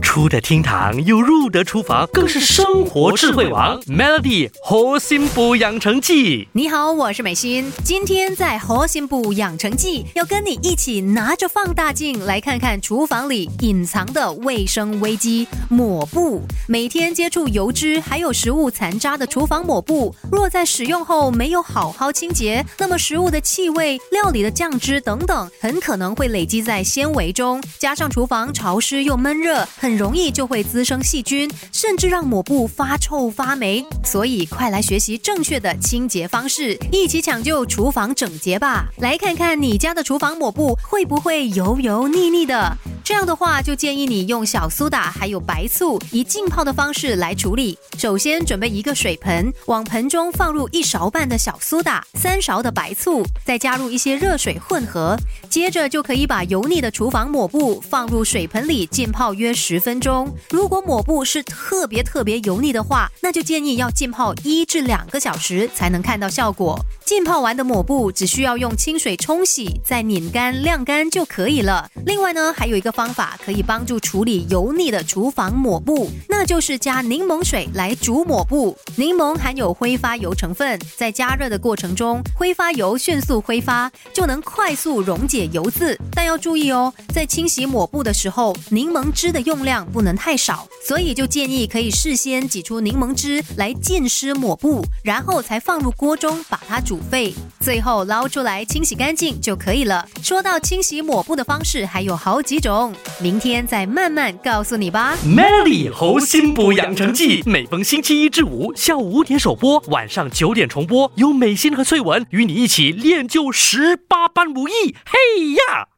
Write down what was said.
出得厅堂又入得厨房，更是生活智慧王。Melody 核心补养成记，你好，我是美心。今天在核心补养成记，要跟你一起拿着放大镜来看看厨房里隐藏的卫生危机——抹布。每天接触油脂还有食物残渣的厨房抹布，若在使用后没有好好清洁，那么食物的气味、料理的酱汁等等，很可能会累积在纤维中，加上厨房潮湿又闷热，很。很容易就会滋生细菌，甚至让抹布发臭发霉。所以快来学习正确的清洁方式，一起抢救厨房整洁吧！来看看你家的厨房抹布会不会油油腻腻的。这样的话，就建议你用小苏打还有白醋，以浸泡的方式来处理。首先准备一个水盆，往盆中放入一勺半的小苏打，三勺的白醋，再加入一些热水混合。接着就可以把油腻的厨房抹布放入水盆里浸泡约十分钟。如果抹布是特别特别油腻的话，那就建议要浸泡一至两个小时才能看到效果。浸泡完的抹布只需要用清水冲洗，再拧干晾干就可以了。另外呢，还有一个方法可以帮助处理油腻的厨房抹布，那就是加柠檬水来煮抹布。柠檬含有挥发油成分，在加热的过程中，挥发油迅速挥发，就能快速溶解油渍。但要注意哦，在清洗抹布的时候，柠檬汁的用量不能太少，所以就建议可以事先挤出柠檬汁来浸湿抹布，然后才放入锅中把它煮。沸，最后捞出来清洗干净就可以了。说到清洗抹布的方式，还有好几种，明天再慢慢告诉你吧。Melody 猴心补养成记，每逢星期一至五下午五点首播，晚上九点重播，有美心和翠文与你一起练就十八般武艺。嘿呀！